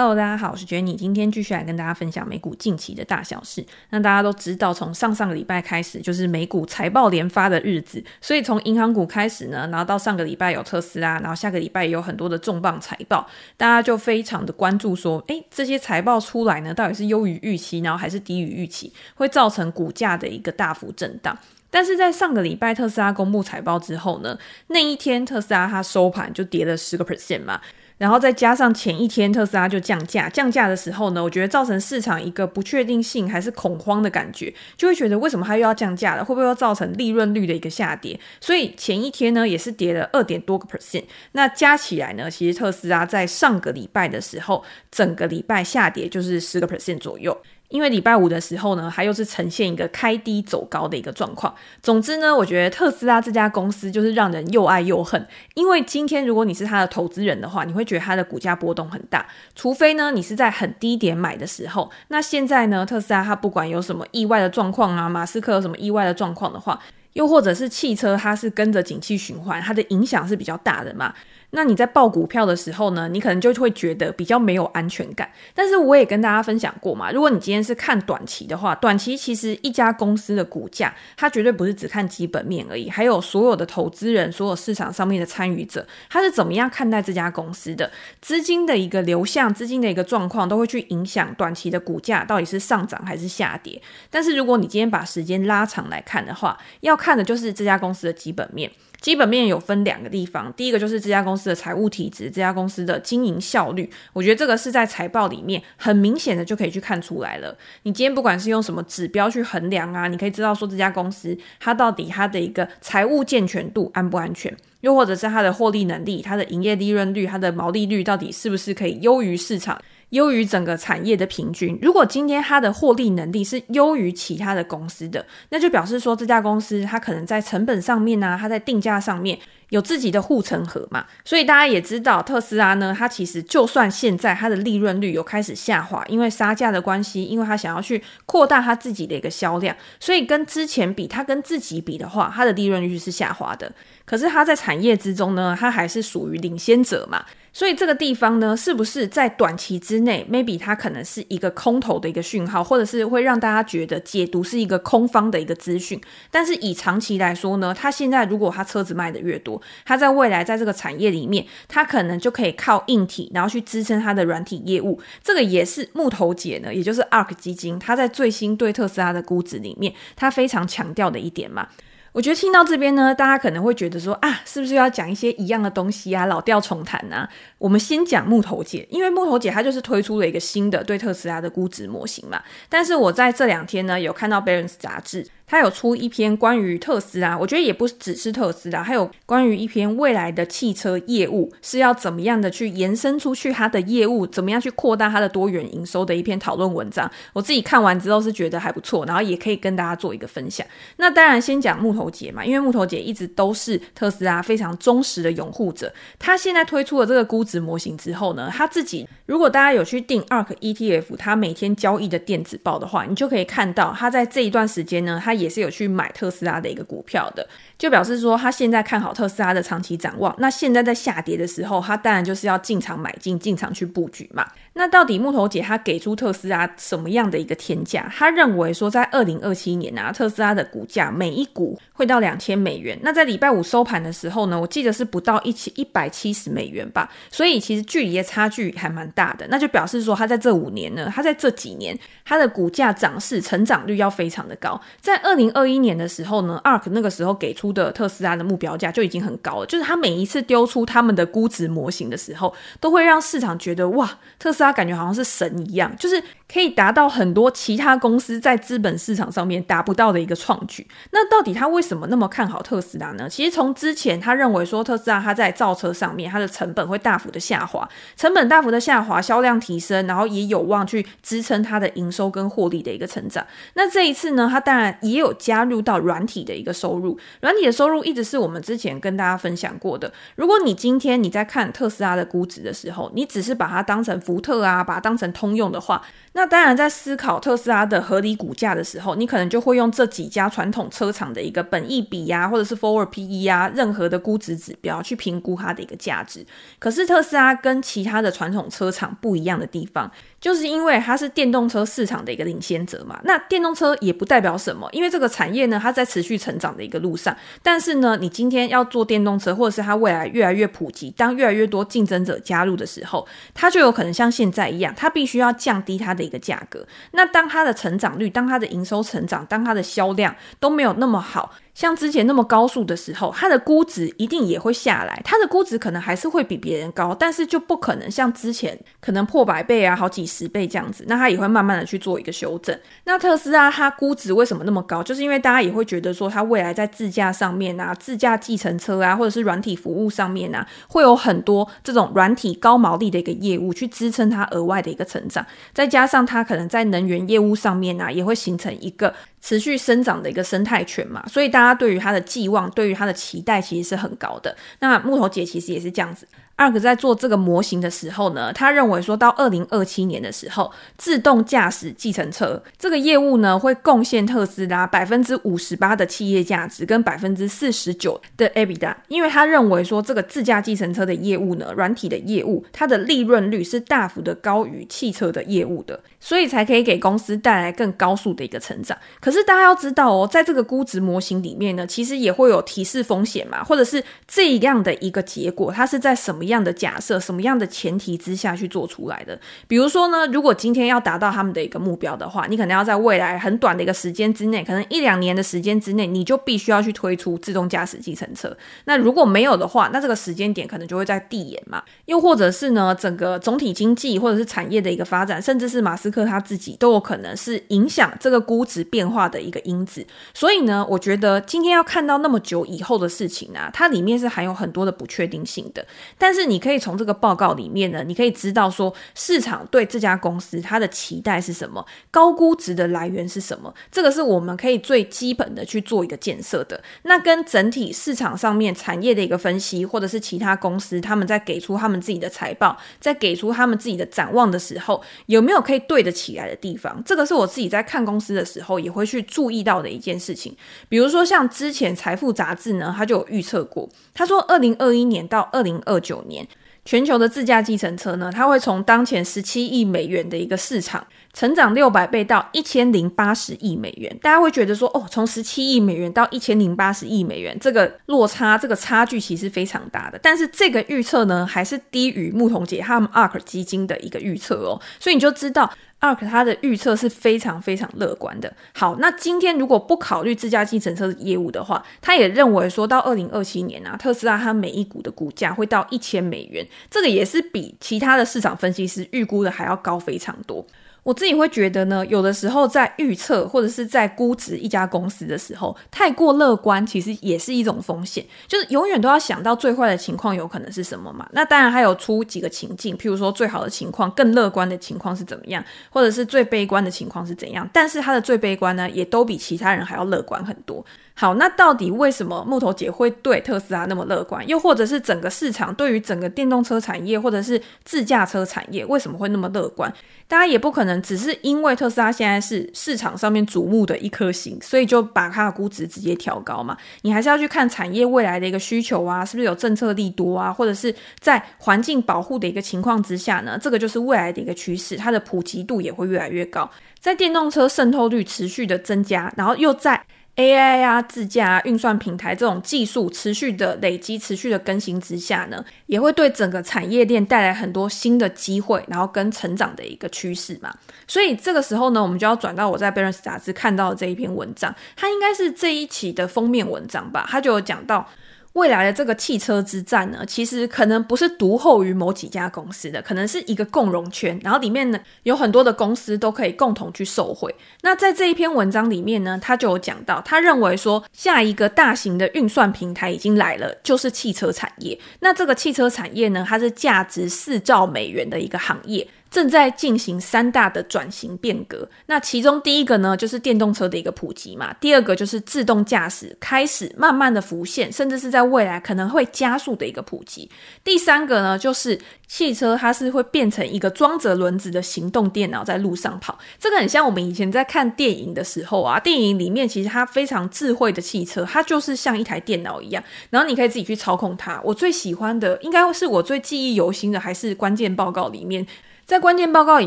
Hello，大家好，我是 Jenny，今天继续来跟大家分享美股近期的大小事。那大家都知道，从上上个礼拜开始就是美股财报连发的日子，所以从银行股开始呢，然后到上个礼拜有特斯拉，然后下个礼拜也有很多的重磅财报，大家就非常的关注说，诶，这些财报出来呢，到底是优于预期，然后还是低于预期，会造成股价的一个大幅震荡。但是在上个礼拜特斯拉公布财报之后呢，那一天特斯拉它收盘就跌了十个 percent 嘛。然后再加上前一天特斯拉就降价，降价的时候呢，我觉得造成市场一个不确定性还是恐慌的感觉，就会觉得为什么它又要降价了？会不会又造成利润率的一个下跌？所以前一天呢也是跌了二点多个 percent，那加起来呢，其实特斯拉在上个礼拜的时候，整个礼拜下跌就是十个 percent 左右。因为礼拜五的时候呢，它又是呈现一个开低走高的一个状况。总之呢，我觉得特斯拉这家公司就是让人又爱又恨。因为今天如果你是它的投资人的话，你会觉得它的股价波动很大。除非呢，你是在很低点买的时候。那现在呢，特斯拉它不管有什么意外的状况啊，马斯克有什么意外的状况的话，又或者是汽车它是跟着景气循环，它的影响是比较大的嘛。那你在报股票的时候呢，你可能就会觉得比较没有安全感。但是我也跟大家分享过嘛，如果你今天是看短期的话，短期其实一家公司的股价，它绝对不是只看基本面而已，还有所有的投资人、所有市场上面的参与者，他是怎么样看待这家公司的资金的一个流向、资金的一个状况，都会去影响短期的股价到底是上涨还是下跌。但是如果你今天把时间拉长来看的话，要看的就是这家公司的基本面。基本面有分两个地方，第一个就是这家公司的财务体质，这家公司的经营效率，我觉得这个是在财报里面很明显的就可以去看出来了。你今天不管是用什么指标去衡量啊，你可以知道说这家公司它到底它的一个财务健全度安不安全，又或者是它的获利能力、它的营业利润率、它的毛利率到底是不是可以优于市场。优于整个产业的平均。如果今天它的获利能力是优于其他的公司的，那就表示说这家公司它可能在成本上面啊，它在定价上面有自己的护城河嘛。所以大家也知道，特斯拉呢，它其实就算现在它的利润率有开始下滑，因为杀价的关系，因为它想要去扩大它自己的一个销量，所以跟之前比，它跟自己比的话，它的利润率是下滑的。可是它在产业之中呢，它还是属于领先者嘛。所以这个地方呢，是不是在短期之内，maybe 它可能是一个空头的一个讯号，或者是会让大家觉得解读是一个空方的一个资讯。但是以长期来说呢，它现在如果它车子卖的越多，它在未来在这个产业里面，它可能就可以靠硬体，然后去支撑它的软体业务。这个也是木头姐呢，也就是 ARK 基金，它在最新对特斯拉的估值里面，它非常强调的一点嘛。我觉得听到这边呢，大家可能会觉得说啊，是不是要讲一些一样的东西啊，老调重弹啊？我们先讲木头姐，因为木头姐她就是推出了一个新的对特斯拉的估值模型嘛。但是我在这两天呢，有看到《Barron's》杂志。他有出一篇关于特斯拉，我觉得也不只是特斯拉，还有关于一篇未来的汽车业务是要怎么样的去延伸出去，它的业务怎么样去扩大它的多元营收的一篇讨论文章。我自己看完之后是觉得还不错，然后也可以跟大家做一个分享。那当然先讲木头姐嘛，因为木头姐一直都是特斯拉非常忠实的拥护者。他现在推出了这个估值模型之后呢，他自己如果大家有去订 ARK ETF，他每天交易的电子报的话，你就可以看到他在这一段时间呢，他。也是有去买特斯拉的一个股票的，就表示说他现在看好特斯拉的长期展望。那现在在下跌的时候，他当然就是要进场买进，进场去布局嘛。那到底木头姐她给出特斯拉什么样的一个天价？她认为说在二零二七年啊，特斯拉的股价每一股会到两千美元。那在礼拜五收盘的时候呢，我记得是不到一千一百七十美元吧。所以其实距离的差距还蛮大的。那就表示说，他在这五年呢，他在这几年，他的股价涨势成长率要非常的高。在二二零二一年的时候呢，ARK 那个时候给出的特斯拉的目标价就已经很高了。就是他每一次丢出他们的估值模型的时候，都会让市场觉得哇，特斯拉感觉好像是神一样，就是可以达到很多其他公司在资本市场上面达不到的一个创举。那到底他为什么那么看好特斯拉呢？其实从之前他认为说特斯拉它在造车上面它的成本会大幅的下滑，成本大幅的下滑，销量提升，然后也有望去支撑它的营收跟获利的一个成长。那这一次呢，他当然也也有加入到软体的一个收入。软体的收入一直是我们之前跟大家分享过的。如果你今天你在看特斯拉的估值的时候，你只是把它当成福特啊，把它当成通用的话，那当然在思考特斯拉的合理股价的时候，你可能就会用这几家传统车厂的一个本益比呀、啊，或者是 Forward PE 啊，任何的估值指标去评估它的一个价值。可是特斯拉跟其他的传统车厂不一样的地方，就是因为它是电动车市场的一个领先者嘛。那电动车也不代表什么，因为这个产业呢，它在持续成长的一个路上。但是呢，你今天要做电动车，或者是它未来越来越普及，当越来越多竞争者加入的时候，它就有可能像现在一样，它必须要降低它的一个价格。那当它的成长率，当它的营收成长，当它的销量都没有那么好。像之前那么高速的时候，它的估值一定也会下来。它的估值可能还是会比别人高，但是就不可能像之前可能破百倍啊、好几十倍这样子。那它也会慢慢的去做一个修正。那特斯拉它估值为什么那么高？就是因为大家也会觉得说，它未来在自驾上面啊、自驾计程车啊，或者是软体服务上面啊，会有很多这种软体高毛利的一个业务去支撑它额外的一个成长。再加上它可能在能源业务上面啊，也会形成一个。持续生长的一个生态圈嘛，所以大家对于它的寄望，对于它的期待其实是很高的。那木头姐其实也是这样子。Ark 在做这个模型的时候呢，他认为说到二零二七年的时候，自动驾驶计程车这个业务呢，会贡献特斯拉百分之五十八的企业价值跟百分之四十九的 EBITDA，因为他认为说这个自驾计程车的业务呢，软体的业务，它的利润率是大幅的高于汽车的业务的，所以才可以给公司带来更高速的一个成长。可是大家要知道哦，在这个估值模型里面呢，其实也会有提示风险嘛，或者是这样的一个结果，它是在什么样的假设，什么样的前提之下去做出来的？比如说呢，如果今天要达到他们的一个目标的话，你可能要在未来很短的一个时间之内，可能一两年的时间之内，你就必须要去推出自动驾驶计程车。那如果没有的话，那这个时间点可能就会在递延嘛。又或者是呢，整个总体经济或者是产业的一个发展，甚至是马斯克他自己都有可能是影响这个估值变化的一个因子。所以呢，我觉得今天要看到那么久以后的事情啊，它里面是含有很多的不确定性的。但是是你可以从这个报告里面呢，你可以知道说市场对这家公司它的期待是什么，高估值的来源是什么，这个是我们可以最基本的去做一个建设的。那跟整体市场上面产业的一个分析，或者是其他公司他们在给出他们自己的财报，在给出他们自己的展望的时候，有没有可以对得起来的地方？这个是我自己在看公司的时候也会去注意到的一件事情。比如说像之前财富杂志呢，他就有预测过，他说二零二一年到二零二九年。年全球的自驾计程车呢，它会从当前十七亿美元的一个市场，成长六百倍到一千零八十亿美元。大家会觉得说，哦，从十七亿美元到一千零八十亿美元，这个落差，这个差距其实非常大的。但是这个预测呢，还是低于牧童姐他们 ARK 基金的一个预测哦。所以你就知道。ARK 它的预测是非常非常乐观的。好，那今天如果不考虑自家计程车业务的话，他也认为说到二零二七年啊，特斯拉它每一股的股价会到一千美元，这个也是比其他的市场分析师预估的还要高非常多。我自己会觉得呢，有的时候在预测或者是在估值一家公司的时候，太过乐观，其实也是一种风险。就是永远都要想到最坏的情况有可能是什么嘛。那当然还有出几个情境，譬如说最好的情况、更乐观的情况是怎么样，或者是最悲观的情况是怎样。但是它的最悲观呢，也都比其他人还要乐观很多。好，那到底为什么木头姐会对特斯拉那么乐观？又或者是整个市场对于整个电动车产业或者是自驾车产业为什么会那么乐观？大家也不可能只是因为特斯拉现在是市场上面瞩目的一颗星，所以就把它的估值直接调高嘛。你还是要去看产业未来的一个需求啊，是不是有政策利多啊，或者是在环境保护的一个情况之下呢？这个就是未来的一个趋势，它的普及度也会越来越高，在电动车渗透率持续的增加，然后又在。AI 啊，自驾啊，运算平台这种技术持续的累积、持续的更新之下呢，也会对整个产业链带来很多新的机会，然后跟成长的一个趋势嘛。所以这个时候呢，我们就要转到我在《b a r n s》杂志看到的这一篇文章，它应该是这一期的封面文章吧，它就有讲到。未来的这个汽车之战呢，其实可能不是独厚于某几家公司的，可能是一个共荣圈，然后里面呢有很多的公司都可以共同去受惠。那在这一篇文章里面呢，他就有讲到，他认为说下一个大型的运算平台已经来了，就是汽车产业。那这个汽车产业呢，它是价值四兆美元的一个行业。正在进行三大的转型变革。那其中第一个呢，就是电动车的一个普及嘛；第二个就是自动驾驶开始慢慢的浮现，甚至是在未来可能会加速的一个普及；第三个呢，就是汽车它是会变成一个装着轮子的行动电脑在路上跑。这个很像我们以前在看电影的时候啊，电影里面其实它非常智慧的汽车，它就是像一台电脑一样，然后你可以自己去操控它。我最喜欢的，应该是我最记忆犹新的，还是关键报告里面。在关键报告里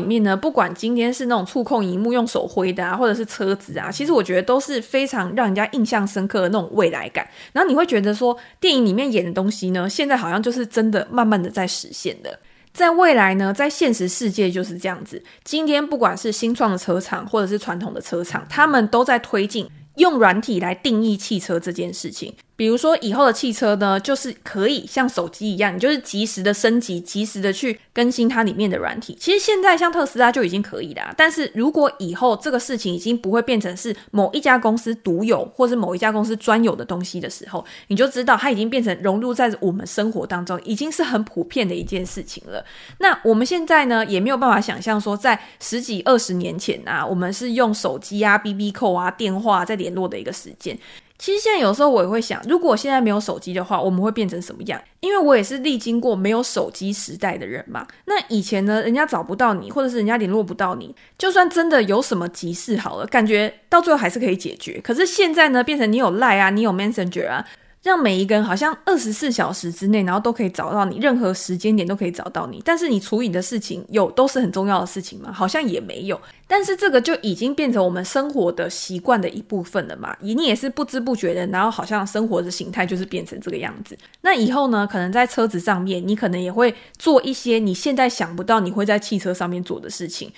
面呢，不管今天是那种触控荧幕用手挥的啊，或者是车子啊，其实我觉得都是非常让人家印象深刻的那种未来感。然后你会觉得说，电影里面演的东西呢，现在好像就是真的慢慢的在实现的。在未来呢，在现实世界就是这样子。今天不管是新创的车厂，或者是传统的车厂，他们都在推进用软体来定义汽车这件事情。比如说，以后的汽车呢，就是可以像手机一样，你就是及时的升级，及时的去更新它里面的软体。其实现在像特斯拉就已经可以了，但是如果以后这个事情已经不会变成是某一家公司独有，或是某一家公司专有的东西的时候，你就知道它已经变成融入在我们生活当中，已经是很普遍的一件事情了。那我们现在呢，也没有办法想象说，在十几二十年前啊，我们是用手机啊、BB 扣啊、电话在联络的一个时间。其实现在有时候我也会想，如果现在没有手机的话，我们会变成什么样？因为我也是历经过没有手机时代的人嘛。那以前呢，人家找不到你，或者是人家联络不到你，就算真的有什么急事好了，感觉到最后还是可以解决。可是现在呢，变成你有 Line 啊，你有 Messenger 啊。让每一个人好像二十四小时之内，然后都可以找到你，任何时间点都可以找到你。但是你处理的事情有都是很重要的事情吗？好像也没有。但是这个就已经变成我们生活的习惯的一部分了嘛。你也是不知不觉的，然后好像生活的形态就是变成这个样子。那以后呢，可能在车子上面，你可能也会做一些你现在想不到你会在汽车上面做的事情。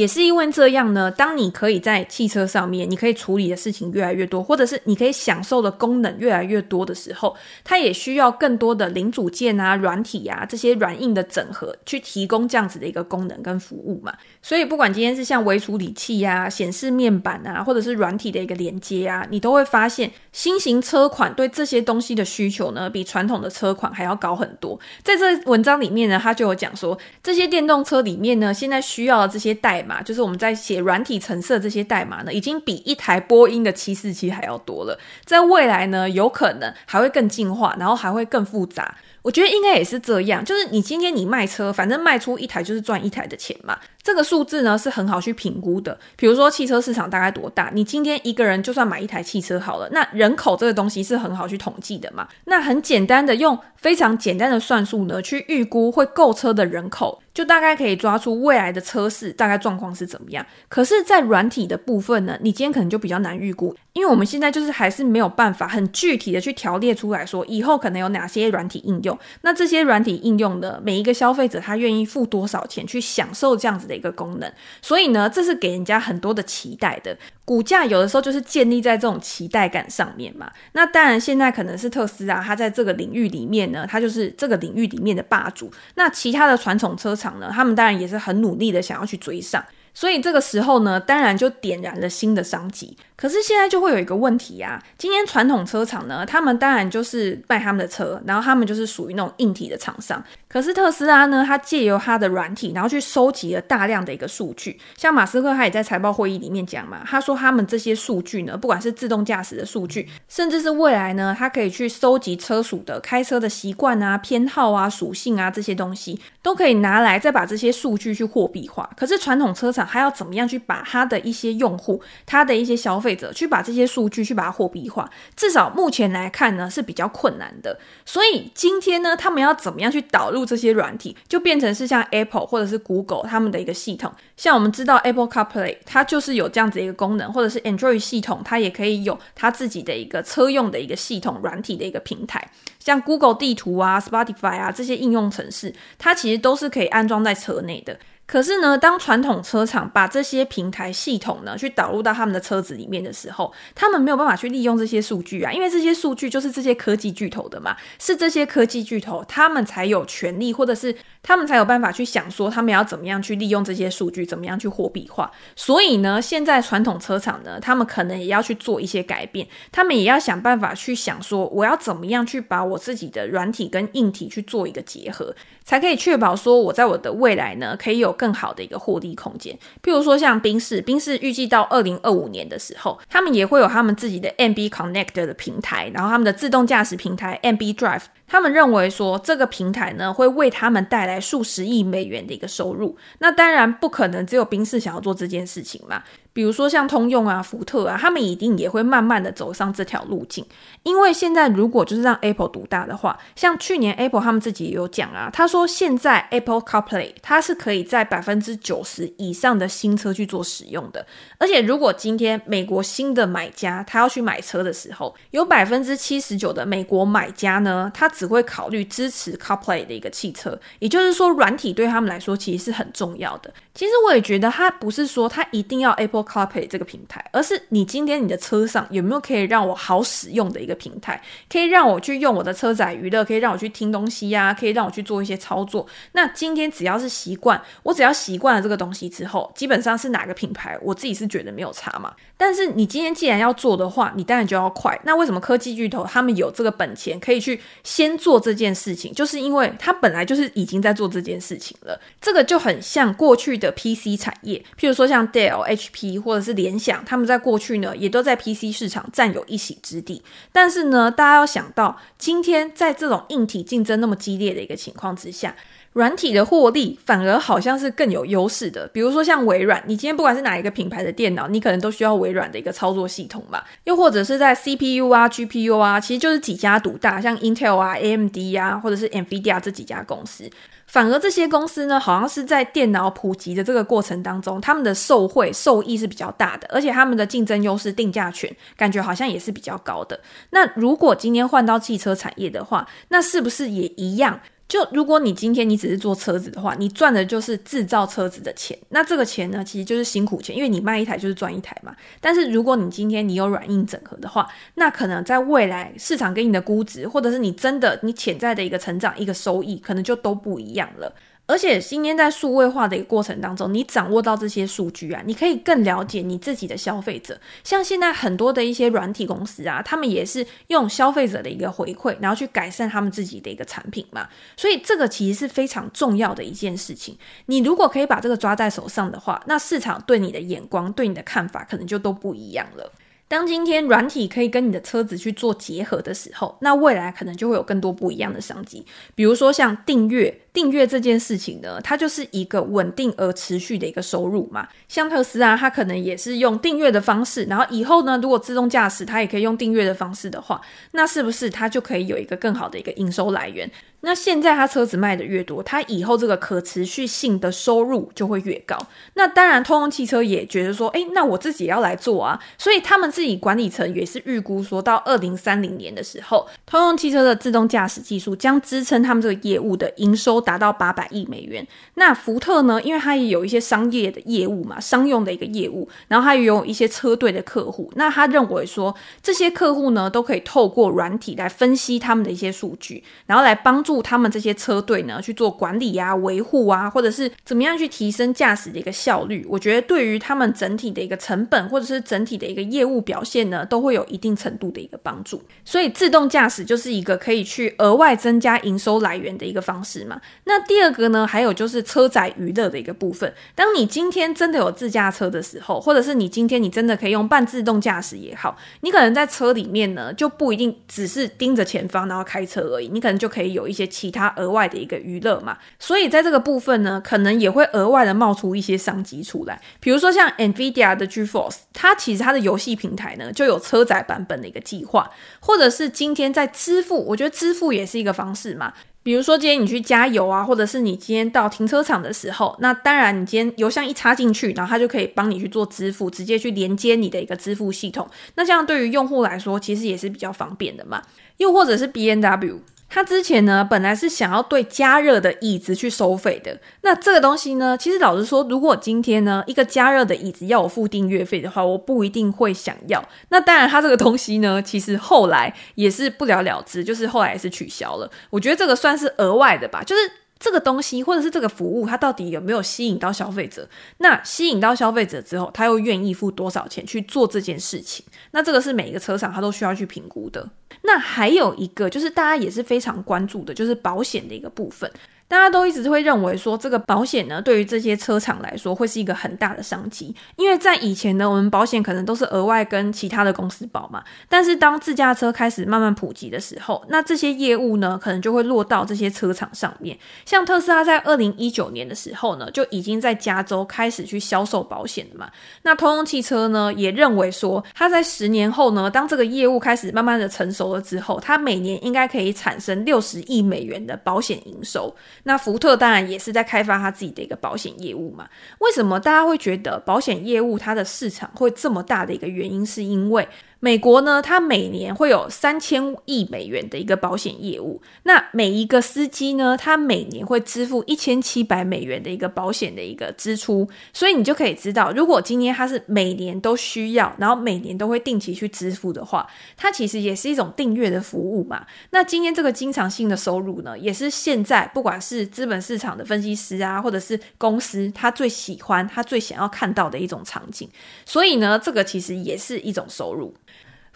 也是因为这样呢，当你可以在汽车上面，你可以处理的事情越来越多，或者是你可以享受的功能越来越多的时候，它也需要更多的零组件啊、软体啊这些软硬的整合，去提供这样子的一个功能跟服务嘛。所以不管今天是像微处理器啊、显示面板啊，或者是软体的一个连接啊，你都会发现新型车款对这些东西的需求呢，比传统的车款还要高很多。在这文章里面呢，他就有讲说，这些电动车里面呢，现在需要的这些代码，就是我们在写软体程式这些代码呢，已经比一台波音的七四七还要多了。在未来呢，有可能还会更进化，然后还会更复杂。我觉得应该也是这样，就是你今天你卖车，反正卖出一台就是赚一台的钱嘛。这个数字呢是很好去评估的。比如说汽车市场大概多大，你今天一个人就算买一台汽车好了，那人口这个东西是很好去统计的嘛。那很简单的用非常简单的算术呢去预估会购车的人口。就大概可以抓出未来的车市大概状况是怎么样。可是，在软体的部分呢，你今天可能就比较难预估，因为我们现在就是还是没有办法很具体的去条列出来说，以后可能有哪些软体应用。那这些软体应用的每一个消费者，他愿意付多少钱去享受这样子的一个功能？所以呢，这是给人家很多的期待的。股价有的时候就是建立在这种期待感上面嘛。那当然，现在可能是特斯拉，它在这个领域里面呢，它就是这个领域里面的霸主。那其他的传统车厂呢，他们当然也是很努力的想要去追上。所以这个时候呢，当然就点燃了新的商机。可是现在就会有一个问题啊，今天传统车厂呢，他们当然就是卖他们的车，然后他们就是属于那种硬体的厂商。可是特斯拉呢，它借由它的软体，然后去收集了大量的一个数据。像马斯克他也在财报会议里面讲嘛，他说他们这些数据呢，不管是自动驾驶的数据，甚至是未来呢，他可以去收集车属的开车的习惯啊、偏好啊、属性啊这些东西，都可以拿来再把这些数据去货币化。可是传统车厂。还要怎么样去把他的一些用户、他的一些消费者，去把这些数据去把它货币化？至少目前来看呢，是比较困难的。所以今天呢，他们要怎么样去导入这些软体，就变成是像 Apple 或者是 Google 他们的一个系统。像我们知道 Apple CarPlay，它就是有这样子一个功能，或者是 Android 系统，它也可以有它自己的一个车用的一个系统软体的一个平台。像 Google 地图啊、Spotify 啊这些应用程式，它其实都是可以安装在车内的。可是呢，当传统车厂把这些平台系统呢去导入到他们的车子里面的时候，他们没有办法去利用这些数据啊，因为这些数据就是这些科技巨头的嘛，是这些科技巨头他们才有权利，或者是他们才有办法去想说他们要怎么样去利用这些数据，怎么样去货币化。所以呢，现在传统车厂呢，他们可能也要去做一些改变，他们也要想办法去想说，我要怎么样去把我自己的软体跟硬体去做一个结合，才可以确保说我在我的未来呢，可以有更好的一个获利空间。譬如说像冰室，冰室预计到二零二五年的时候，他们也会有他们自己的 MB Connect 的平台，然后他们的自动驾驶平台 MB Drive。他们认为说，这个平台呢，会为他们带来数十亿美元的一个收入。那当然不可能只有冰室想要做这件事情嘛。比如说像通用啊、福特啊，他们一定也会慢慢的走上这条路径。因为现在如果就是让 Apple 独大的话，像去年 Apple 他们自己也有讲啊，他说现在 Apple CarPlay 它是可以在百分之九十以上的新车去做使用的。而且如果今天美国新的买家他要去买车的时候，有百分之七十九的美国买家呢，他只会考虑支持 CarPlay 的一个汽车。也就是说，软体对他们来说其实是很重要的。其实我也觉得，他不是说他一定要 Apple CarPlay 这个平台，而是你今天你的车上有没有可以让我好使用的一个平台，可以让我去用我的车载娱乐，可以让我去听东西呀、可以让我去做一些操作。那今天只要是习惯，我只要习惯了这个东西之后，基本上是哪个品牌，我自己是觉得没有差嘛。但是你今天既然要做的话，你当然就要快。那为什么科技巨头他们有这个本钱可以去先做这件事情？就是因为他本来就是已经在做这件事情了。这个就很像过去的 PC 产业，譬如说像 Dell、HP 或者是联想，他们在过去呢也都在 PC 市场占有一席之地。但是呢，大家要想到，今天在这种硬体竞争那么激烈的一个情况之下，软体的获利反而好像是更有优势的。比如说像微软，你今天不管是哪一个品牌的电脑，你可能都需要微软的一个操作系统吧。又或者是在 CPU 啊、GPU 啊，其实就是几家独大，像 Intel 啊、AMD 啊，或者是 NVIDIA 这几家公司。反而这些公司呢，好像是在电脑普及的这个过程当中，他们的受惠受益是比较大的，而且他们的竞争优势、定价权感觉好像也是比较高的。那如果今天换到汽车产业的话，那是不是也一样？就如果你今天你只是做车子的话，你赚的就是制造车子的钱，那这个钱呢，其实就是辛苦钱，因为你卖一台就是赚一台嘛。但是如果你今天你有软硬整合的话，那可能在未来市场给你的估值，或者是你真的你潜在的一个成长、一个收益，可能就都不一样了。而且今天在数位化的一个过程当中，你掌握到这些数据啊，你可以更了解你自己的消费者。像现在很多的一些软体公司啊，他们也是用消费者的一个回馈，然后去改善他们自己的一个产品嘛。所以这个其实是非常重要的一件事情。你如果可以把这个抓在手上的话，那市场对你的眼光、对你的看法，可能就都不一样了。当今天软体可以跟你的车子去做结合的时候，那未来可能就会有更多不一样的商机，比如说像订阅。订阅这件事情呢，它就是一个稳定而持续的一个收入嘛。像特斯拉，它可能也是用订阅的方式，然后以后呢，如果自动驾驶它也可以用订阅的方式的话，那是不是它就可以有一个更好的一个营收来源？那现在它车子卖的越多，它以后这个可持续性的收入就会越高。那当然，通用汽车也觉得说，诶，那我自己也要来做啊。所以他们自己管理层也是预估说到二零三零年的时候，通用汽车的自动驾驶技术将支撑他们这个业务的营收。达到八百亿美元。那福特呢？因为它也有一些商业的业务嘛，商用的一个业务，然后它也有一些车队的客户。那他认为说，这些客户呢，都可以透过软体来分析他们的一些数据，然后来帮助他们这些车队呢去做管理啊、维护啊，或者是怎么样去提升驾驶的一个效率。我觉得对于他们整体的一个成本，或者是整体的一个业务表现呢，都会有一定程度的一个帮助。所以自动驾驶就是一个可以去额外增加营收来源的一个方式嘛。那第二个呢，还有就是车载娱乐的一个部分。当你今天真的有自驾车的时候，或者是你今天你真的可以用半自动驾驶也好，你可能在车里面呢，就不一定只是盯着前方然后开车而已，你可能就可以有一些其他额外的一个娱乐嘛。所以在这个部分呢，可能也会额外的冒出一些商机出来。比如说像 NVIDIA 的 GeForce，它其实它的游戏平台呢就有车载版本的一个计划，或者是今天在支付，我觉得支付也是一个方式嘛。比如说，今天你去加油啊，或者是你今天到停车场的时候，那当然你今天油箱一插进去，然后它就可以帮你去做支付，直接去连接你的一个支付系统。那这样对于用户来说，其实也是比较方便的嘛。又或者是 BNW。他之前呢，本来是想要对加热的椅子去收费的。那这个东西呢，其实老实说，如果今天呢，一个加热的椅子要我付订阅费的话，我不一定会想要。那当然，他这个东西呢，其实后来也是不了了之，就是后来也是取消了。我觉得这个算是额外的吧，就是。这个东西或者是这个服务，它到底有没有吸引到消费者？那吸引到消费者之后，他又愿意付多少钱去做这件事情？那这个是每一个车厂他都需要去评估的。那还有一个就是大家也是非常关注的，就是保险的一个部分。大家都一直会认为说，这个保险呢，对于这些车厂来说会是一个很大的商机，因为在以前呢，我们保险可能都是额外跟其他的公司保嘛。但是当自驾车开始慢慢普及的时候，那这些业务呢，可能就会落到这些车厂上面。像特斯拉在二零一九年的时候呢，就已经在加州开始去销售保险了嘛。那通用汽车呢，也认为说，它在十年后呢，当这个业务开始慢慢的成熟了之后，它每年应该可以产生六十亿美元的保险营收。那福特当然也是在开发他自己的一个保险业务嘛。为什么大家会觉得保险业务它的市场会这么大的一个原因，是因为美国呢，它每年会有三千亿美元的一个保险业务。那每一个司机呢，他每年会支付一千七百美元的一个保险的一个支出。所以你就可以知道，如果今天他是每年都需要，然后每年都会定期去支付的话，它其实也是一种订阅的服务嘛。那今天这个经常性的收入呢，也是现在不管是资本市场的分析师啊，或者是公司，他最喜欢、他最想要看到的一种场景。所以呢，这个其实也是一种收入。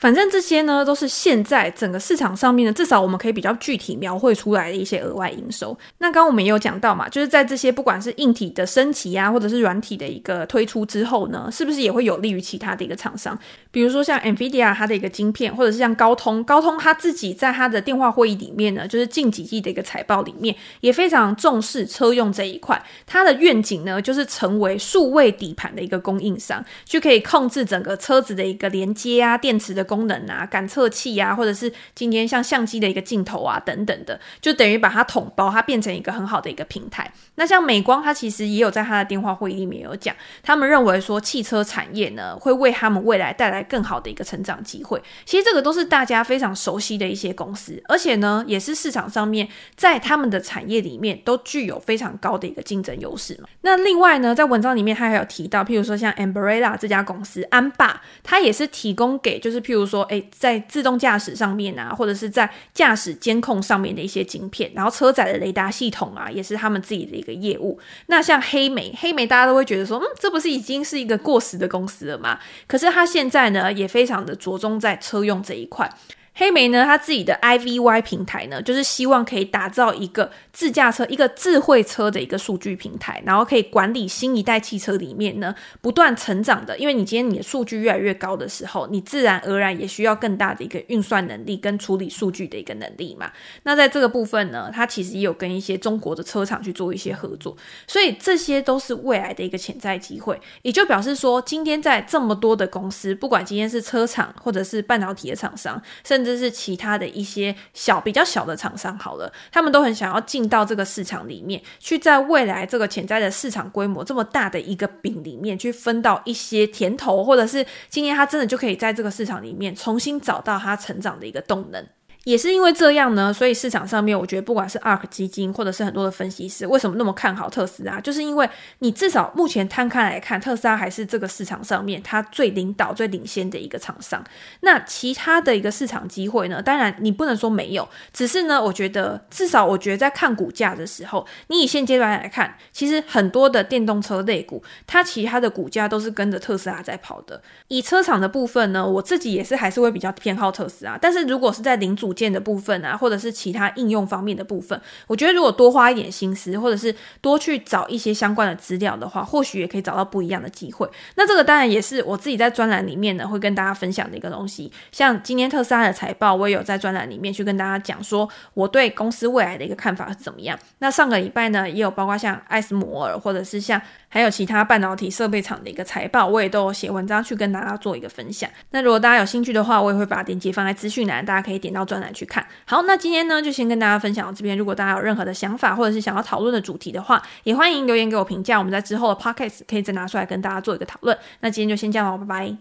反正这些呢，都是现在整个市场上面呢，至少我们可以比较具体描绘出来的一些额外营收。那刚刚我们也有讲到嘛，就是在这些不管是硬体的升级啊，或者是软体的一个推出之后呢，是不是也会有利于其他的一个厂商？比如说像 NVIDIA 它的一个晶片，或者是像高通，高通它自己在它的电话会议里面呢，就是近几季的一个财报里面也非常重视车用这一块。它的愿景呢，就是成为数位底盘的一个供应商，就可以控制整个车子的一个连接啊，电池的供。功能啊，感测器啊，或者是今天像相机的一个镜头啊，等等的，就等于把它统包，它变成一个很好的一个平台。那像美光，它其实也有在它的电话会议里面有讲，他们认为说汽车产业呢，会为他们未来带来更好的一个成长机会。其实这个都是大家非常熟悉的一些公司，而且呢，也是市场上面在他们的产业里面都具有非常高的一个竞争优势嘛。那另外呢，在文章里面他还有提到，譬如说像 Ambarella 这家公司，安霸，它也是提供给就是譬。比如说，诶，在自动驾驶上面啊，或者是在驾驶监控上面的一些晶片，然后车载的雷达系统啊，也是他们自己的一个业务。那像黑莓，黑莓大家都会觉得说，嗯，这不是已经是一个过时的公司了吗？可是它现在呢，也非常的着重在车用这一块。黑莓呢，它自己的 IVY 平台呢，就是希望可以打造一个自驾车、一个智慧车的一个数据平台，然后可以管理新一代汽车里面呢不断成长的。因为你今天你的数据越来越高的时候，你自然而然也需要更大的一个运算能力跟处理数据的一个能力嘛。那在这个部分呢，它其实也有跟一些中国的车厂去做一些合作，所以这些都是未来的一个潜在机会。也就表示说，今天在这么多的公司，不管今天是车厂或者是半导体的厂商，甚甚至是其他的一些小比较小的厂商，好了，他们都很想要进到这个市场里面，去在未来这个潜在的市场规模这么大的一个饼里面去分到一些甜头，或者是今天他真的就可以在这个市场里面重新找到他成长的一个动能。也是因为这样呢，所以市场上面，我觉得不管是 ARK 基金或者是很多的分析师，为什么那么看好特斯拉？就是因为你至少目前摊开来看，特斯拉还是这个市场上面它最领导、最领先的一个厂商。那其他的一个市场机会呢？当然你不能说没有，只是呢，我觉得至少我觉得在看股价的时候，你以现阶段来看，其实很多的电动车类股，它其他的股价都是跟着特斯拉在跑的。以车厂的部分呢，我自己也是还是会比较偏好特斯拉，但是如果是在零组件的部分啊，或者是其他应用方面的部分，我觉得如果多花一点心思，或者是多去找一些相关的资料的话，或许也可以找到不一样的机会。那这个当然也是我自己在专栏里面呢会跟大家分享的一个东西。像今天特斯拉的财报，我也有在专栏里面去跟大家讲说我对公司未来的一个看法是怎么样。那上个礼拜呢，也有包括像艾斯摩尔，或者是像还有其他半导体设备厂的一个财报，我也都有写文章去跟大家做一个分享。那如果大家有兴趣的话，我也会把链接放在资讯栏，大家可以点到专来去看。好，那今天呢，就先跟大家分享到这边。如果大家有任何的想法，或者是想要讨论的主题的话，也欢迎留言给我评价。我们在之后的 podcast 可以再拿出来跟大家做一个讨论。那今天就先这样了，拜拜。